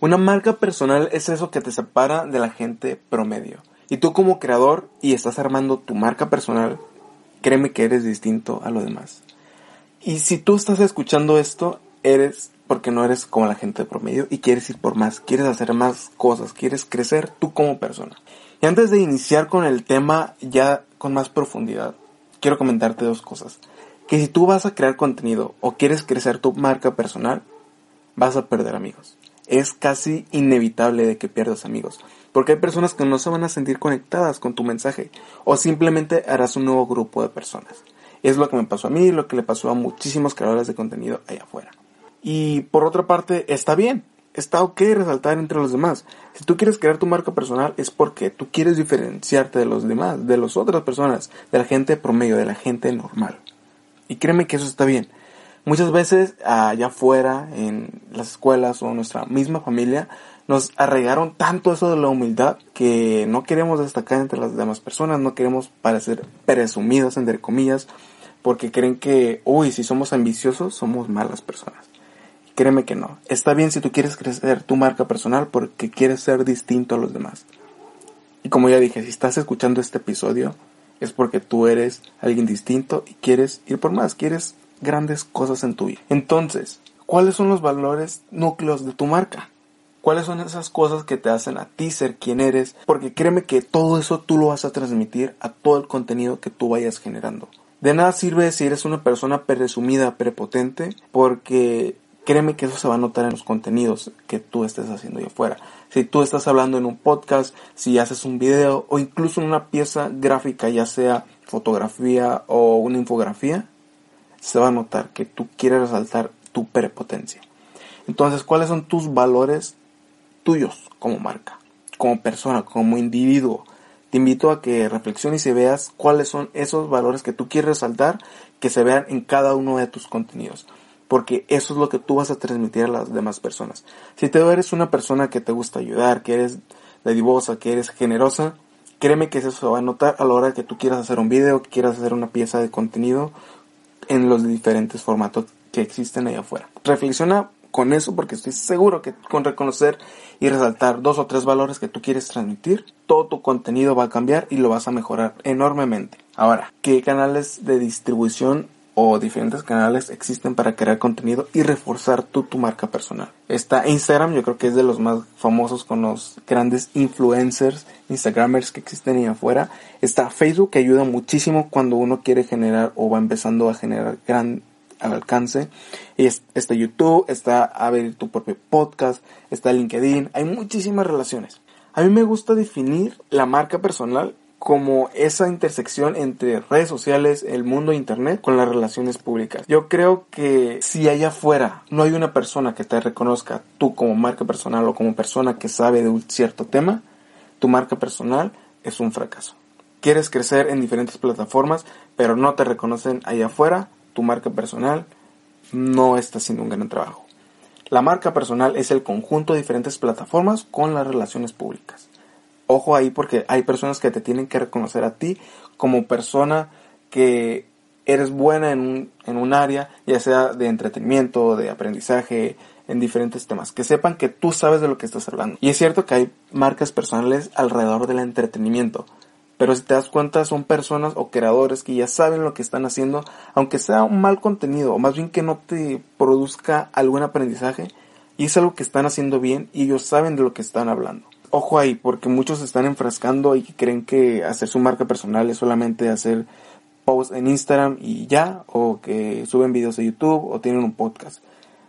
Una marca personal es eso que te separa de la gente promedio. Y tú como creador y estás armando tu marca personal, créeme que eres distinto a los demás. Y si tú estás escuchando esto, eres porque no eres como la gente promedio y quieres ir por más, quieres hacer más cosas, quieres crecer tú como persona. Y antes de iniciar con el tema ya con más profundidad, quiero comentarte dos cosas. Que si tú vas a crear contenido o quieres crecer tu marca personal, vas a perder amigos. Es casi inevitable de que pierdas amigos. Porque hay personas que no se van a sentir conectadas con tu mensaje. O simplemente harás un nuevo grupo de personas. Es lo que me pasó a mí, lo que le pasó a muchísimos creadores de contenido allá afuera. Y por otra parte, está bien, está ok resaltar entre los demás. Si tú quieres crear tu marca personal es porque tú quieres diferenciarte de los demás, de las otras personas, de la gente promedio, de la gente normal. Y créeme que eso está bien. Muchas veces allá afuera, en las escuelas o en nuestra misma familia, nos arraigaron tanto eso de la humildad que no queremos destacar entre las demás personas, no queremos parecer presumidos, entre comillas, porque creen que, uy, si somos ambiciosos, somos malas personas. Créeme que no. Está bien si tú quieres crecer tu marca personal porque quieres ser distinto a los demás. Y como ya dije, si estás escuchando este episodio es porque tú eres alguien distinto y quieres ir por más, quieres grandes cosas en tu vida. Entonces, ¿cuáles son los valores núcleos de tu marca? ¿Cuáles son esas cosas que te hacen a ti ser quien eres? Porque créeme que todo eso tú lo vas a transmitir a todo el contenido que tú vayas generando. De nada sirve si eres una persona presumida, prepotente, porque créeme que eso se va a notar en los contenidos que tú estés haciendo ahí afuera. Si tú estás hablando en un podcast, si haces un video o incluso en una pieza gráfica, ya sea fotografía o una infografía, se va a notar que tú quieres resaltar tu prepotencia. Entonces, ¿cuáles son tus valores tuyos como marca, como persona, como individuo? Te invito a que reflexiones y veas cuáles son esos valores que tú quieres resaltar, que se vean en cada uno de tus contenidos porque eso es lo que tú vas a transmitir a las demás personas. Si tú eres una persona que te gusta ayudar, que eres dedivosa, que eres generosa, créeme que eso se va a notar a la hora que tú quieras hacer un video, que quieras hacer una pieza de contenido en los diferentes formatos que existen allá afuera. Reflexiona con eso porque estoy seguro que con reconocer y resaltar dos o tres valores que tú quieres transmitir, todo tu contenido va a cambiar y lo vas a mejorar enormemente. Ahora, ¿qué canales de distribución o diferentes canales existen para crear contenido y reforzar tu, tu marca personal. Está Instagram, yo creo que es de los más famosos con los grandes influencers, Instagramers que existen ahí afuera. Está Facebook que ayuda muchísimo cuando uno quiere generar o va empezando a generar gran alcance. Y está YouTube, está abrir tu propio podcast, está LinkedIn, hay muchísimas relaciones. A mí me gusta definir la marca personal como esa intersección entre redes sociales, el mundo de internet con las relaciones públicas. Yo creo que si allá afuera no hay una persona que te reconozca tú como marca personal o como persona que sabe de un cierto tema, tu marca personal es un fracaso. Quieres crecer en diferentes plataformas, pero no te reconocen allá afuera, tu marca personal no está haciendo un gran trabajo. La marca personal es el conjunto de diferentes plataformas con las relaciones públicas ojo ahí porque hay personas que te tienen que reconocer a ti como persona que eres buena en un, en un área, ya sea de entretenimiento, de aprendizaje, en diferentes temas. Que sepan que tú sabes de lo que estás hablando. Y es cierto que hay marcas personales alrededor del entretenimiento. Pero si te das cuenta son personas o creadores que ya saben lo que están haciendo, aunque sea un mal contenido, o más bien que no te produzca algún aprendizaje, y es algo que están haciendo bien y ellos saben de lo que están hablando ojo ahí, porque muchos se están enfrascando y creen que hacer su marca personal es solamente hacer posts en Instagram y ya, o que suben videos de YouTube o tienen un podcast.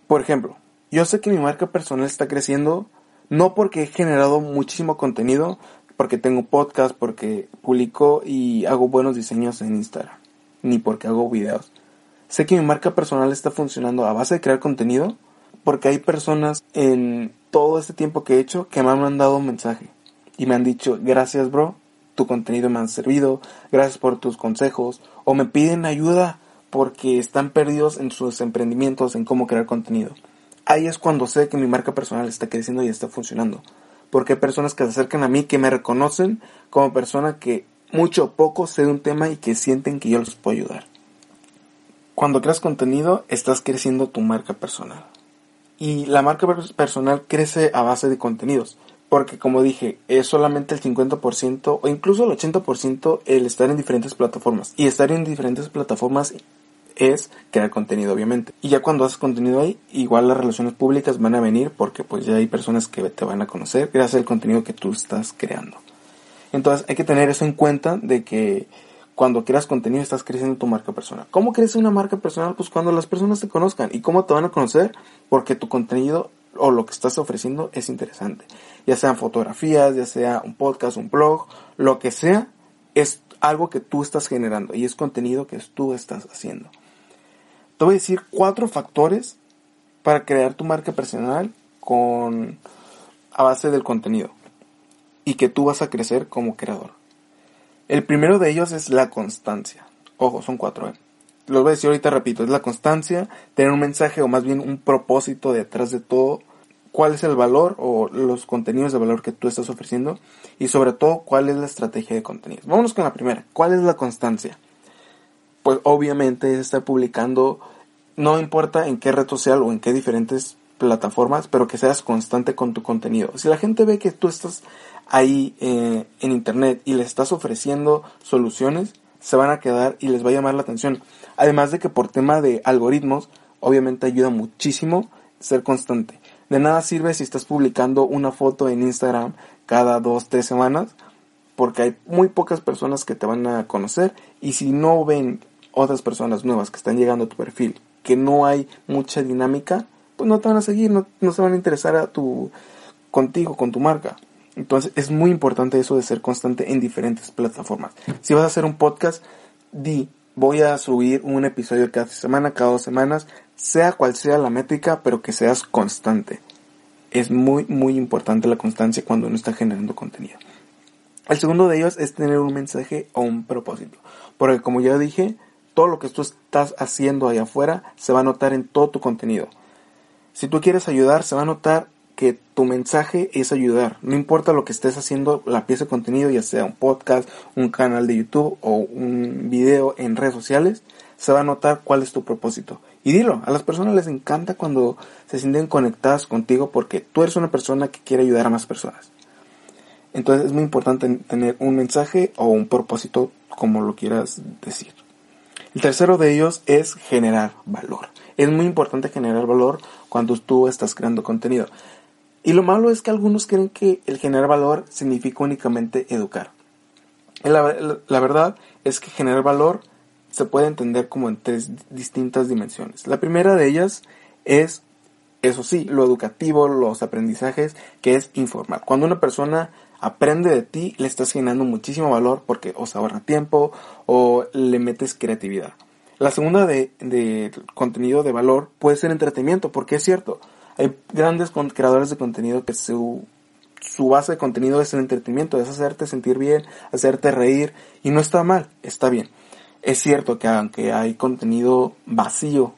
Por ejemplo, yo sé que mi marca personal está creciendo no porque he generado muchísimo contenido, porque tengo podcast, porque publico y hago buenos diseños en Instagram, ni porque hago videos. Sé que mi marca personal está funcionando a base de crear contenido porque hay personas en todo este tiempo que he hecho que me han mandado un mensaje y me han dicho, gracias bro, tu contenido me ha servido, gracias por tus consejos, o me piden ayuda porque están perdidos en sus emprendimientos, en cómo crear contenido. Ahí es cuando sé que mi marca personal está creciendo y está funcionando. Porque hay personas que se acercan a mí que me reconocen como persona que mucho o poco sé de un tema y que sienten que yo los puedo ayudar. Cuando creas contenido, estás creciendo tu marca personal. Y la marca personal crece a base de contenidos. Porque como dije, es solamente el 50% o incluso el 80% el estar en diferentes plataformas. Y estar en diferentes plataformas es crear contenido, obviamente. Y ya cuando haces contenido ahí, igual las relaciones públicas van a venir porque pues ya hay personas que te van a conocer gracias al contenido que tú estás creando. Entonces hay que tener eso en cuenta de que cuando creas contenido estás creciendo tu marca personal. ¿Cómo crece una marca personal? Pues cuando las personas te conozcan. ¿Y cómo te van a conocer? Porque tu contenido o lo que estás ofreciendo es interesante. Ya sean fotografías, ya sea un podcast, un blog, lo que sea, es algo que tú estás generando y es contenido que tú estás haciendo. Te voy a decir cuatro factores para crear tu marca personal con a base del contenido y que tú vas a crecer como creador. El primero de ellos es la constancia. Ojo, son cuatro. ¿eh? Los voy a decir ahorita repito, es la constancia, tener un mensaje o más bien un propósito detrás de todo, cuál es el valor o los contenidos de valor que tú estás ofreciendo y sobre todo cuál es la estrategia de contenidos. Vámonos con la primera, ¿cuál es la constancia? Pues obviamente es estar publicando, no importa en qué red social o en qué diferentes plataformas, pero que seas constante con tu contenido. Si la gente ve que tú estás ahí eh, en internet y les estás ofreciendo soluciones, se van a quedar y les va a llamar la atención. Además de que por tema de algoritmos, obviamente ayuda muchísimo ser constante. De nada sirve si estás publicando una foto en Instagram cada dos, tres semanas, porque hay muy pocas personas que te van a conocer y si no ven otras personas nuevas que están llegando a tu perfil, que no hay mucha dinámica, pues no te van a seguir, no, no se van a interesar a tu, contigo, con tu marca. Entonces es muy importante eso de ser constante en diferentes plataformas. Si vas a hacer un podcast, di, voy a subir un episodio cada semana, cada dos semanas, sea cual sea la métrica, pero que seas constante. Es muy, muy importante la constancia cuando uno está generando contenido. El segundo de ellos es tener un mensaje o un propósito. Porque como ya dije, todo lo que tú estás haciendo allá afuera se va a notar en todo tu contenido. Si tú quieres ayudar, se va a notar que tu mensaje es ayudar. No importa lo que estés haciendo, la pieza de contenido, ya sea un podcast, un canal de YouTube o un video en redes sociales, se va a notar cuál es tu propósito. Y dilo, a las personas les encanta cuando se sienten conectadas contigo porque tú eres una persona que quiere ayudar a más personas. Entonces es muy importante tener un mensaje o un propósito, como lo quieras decir. El tercero de ellos es generar valor. Es muy importante generar valor cuando tú estás creando contenido. Y lo malo es que algunos creen que el generar valor significa únicamente educar. La, verdad es que generar valor se puede entender como en tres distintas dimensiones. La primera de ellas es, eso sí, lo educativo, los aprendizajes, que es informar. Cuando una persona aprende de ti, le estás generando muchísimo valor porque os ahorra tiempo o le metes creatividad. La segunda de, de contenido de valor puede ser entretenimiento, porque es cierto, hay grandes creadores de contenido que su, su base de contenido es el entretenimiento, es hacerte sentir bien, hacerte reír, y no está mal, está bien. Es cierto que aunque hay contenido vacío,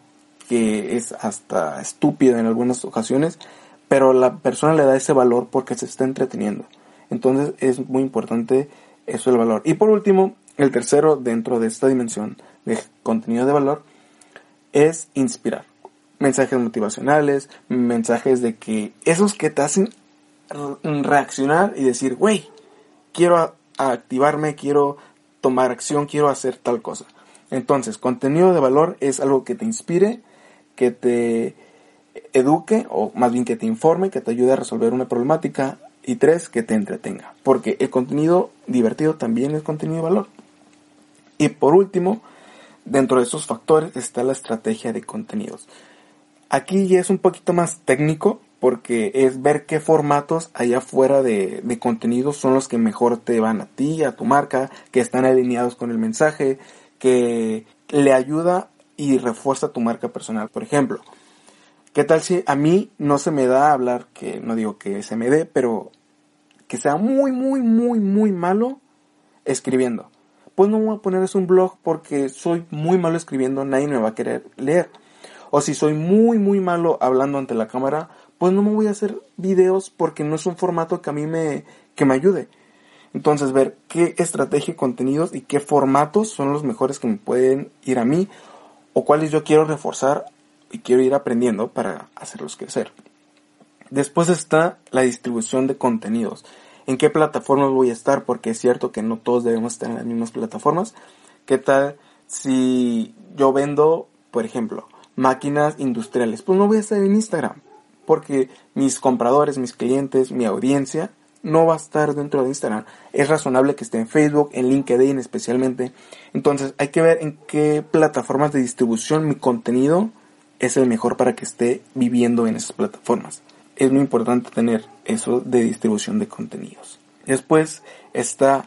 que es hasta estúpido en algunas ocasiones, pero la persona le da ese valor porque se está entreteniendo. Entonces es muy importante eso el valor. Y por último, el tercero dentro de esta dimensión de contenido de valor es inspirar mensajes motivacionales, mensajes de que esos que te hacen reaccionar y decir, güey, quiero activarme, quiero tomar acción, quiero hacer tal cosa. Entonces, contenido de valor es algo que te inspire, que te eduque, o más bien que te informe, que te ayude a resolver una problemática. Y tres, que te entretenga. Porque el contenido divertido también es contenido de valor. Y por último, dentro de esos factores está la estrategia de contenidos. Aquí ya es un poquito más técnico porque es ver qué formatos allá afuera de, de contenido son los que mejor te van a ti, a tu marca, que están alineados con el mensaje, que le ayuda y refuerza tu marca personal. Por ejemplo, ¿Qué tal si a mí no se me da hablar, que no digo que se me dé, pero que sea muy, muy, muy, muy malo escribiendo? Pues no voy a poner eso un blog porque soy muy malo escribiendo, nadie me va a querer leer. O si soy muy, muy malo hablando ante la cámara, pues no me voy a hacer videos porque no es un formato que a mí me, que me ayude. Entonces, ver qué estrategia y contenidos y qué formatos son los mejores que me pueden ir a mí o cuáles yo quiero reforzar y quiero ir aprendiendo para hacerlos crecer. Después está la distribución de contenidos. ¿En qué plataformas voy a estar? Porque es cierto que no todos debemos estar en las mismas plataformas. ¿Qué tal si yo vendo, por ejemplo, máquinas industriales? Pues no voy a estar en Instagram. Porque mis compradores, mis clientes, mi audiencia no va a estar dentro de Instagram. Es razonable que esté en Facebook, en LinkedIn especialmente. Entonces hay que ver en qué plataformas de distribución mi contenido es el mejor para que esté viviendo en esas plataformas. Es muy importante tener eso de distribución de contenidos. Después está,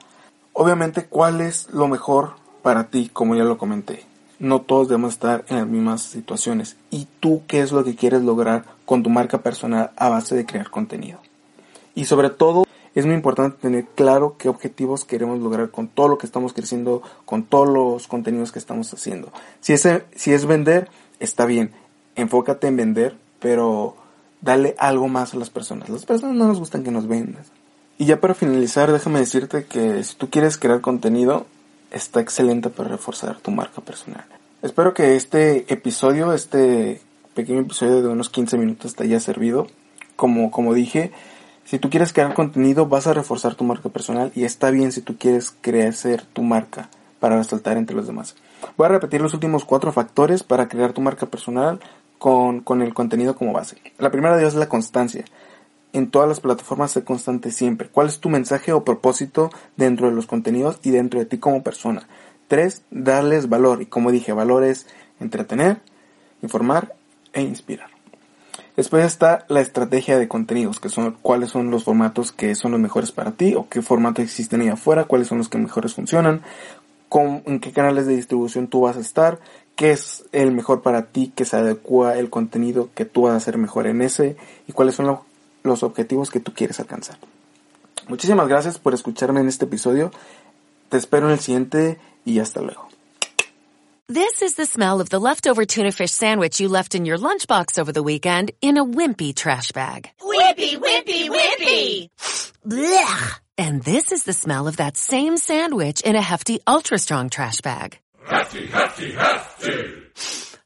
obviamente, cuál es lo mejor para ti, como ya lo comenté. No todos debemos estar en las mismas situaciones. ¿Y tú qué es lo que quieres lograr con tu marca personal a base de crear contenido? Y sobre todo, es muy importante tener claro qué objetivos queremos lograr con todo lo que estamos creciendo, con todos los contenidos que estamos haciendo. Si es, si es vender, está bien, enfócate en vender, pero dale algo más a las personas. Las personas no nos gustan que nos vendas. Y ya para finalizar, déjame decirte que si tú quieres crear contenido, está excelente para reforzar tu marca personal. Espero que este episodio, este pequeño episodio de unos 15 minutos te haya servido. Como, como dije, si tú quieres crear contenido, vas a reforzar tu marca personal y está bien si tú quieres crecer tu marca para resaltar entre los demás. Voy a repetir los últimos cuatro factores para crear tu marca personal con, con el contenido como base. La primera de ellos es la constancia. En todas las plataformas ser constante siempre. ¿Cuál es tu mensaje o propósito dentro de los contenidos y dentro de ti como persona? Tres, darles valor. Y como dije, valor es entretener, informar e inspirar. Después está la estrategia de contenidos, que son cuáles son los formatos que son los mejores para ti o qué formatos existen ahí afuera, cuáles son los que mejores funcionan, con, en qué canales de distribución tú vas a estar, qué es el mejor para ti, que se adecua el contenido que tú vas a hacer mejor en ese y cuáles son los objetivos que tú quieres alcanzar. Muchísimas gracias por escucharme en este episodio. Te espero en el siguiente y hasta luego. This is the smell of the leftover tuna fish sandwich you left in your lunchbox over the weekend in a wimpy trash bag. Wimpy, wimpy, wimpy! Blech! And this is the smell of that same sandwich in a hefty, ultra strong trash bag. Hefty, hefty, hefty.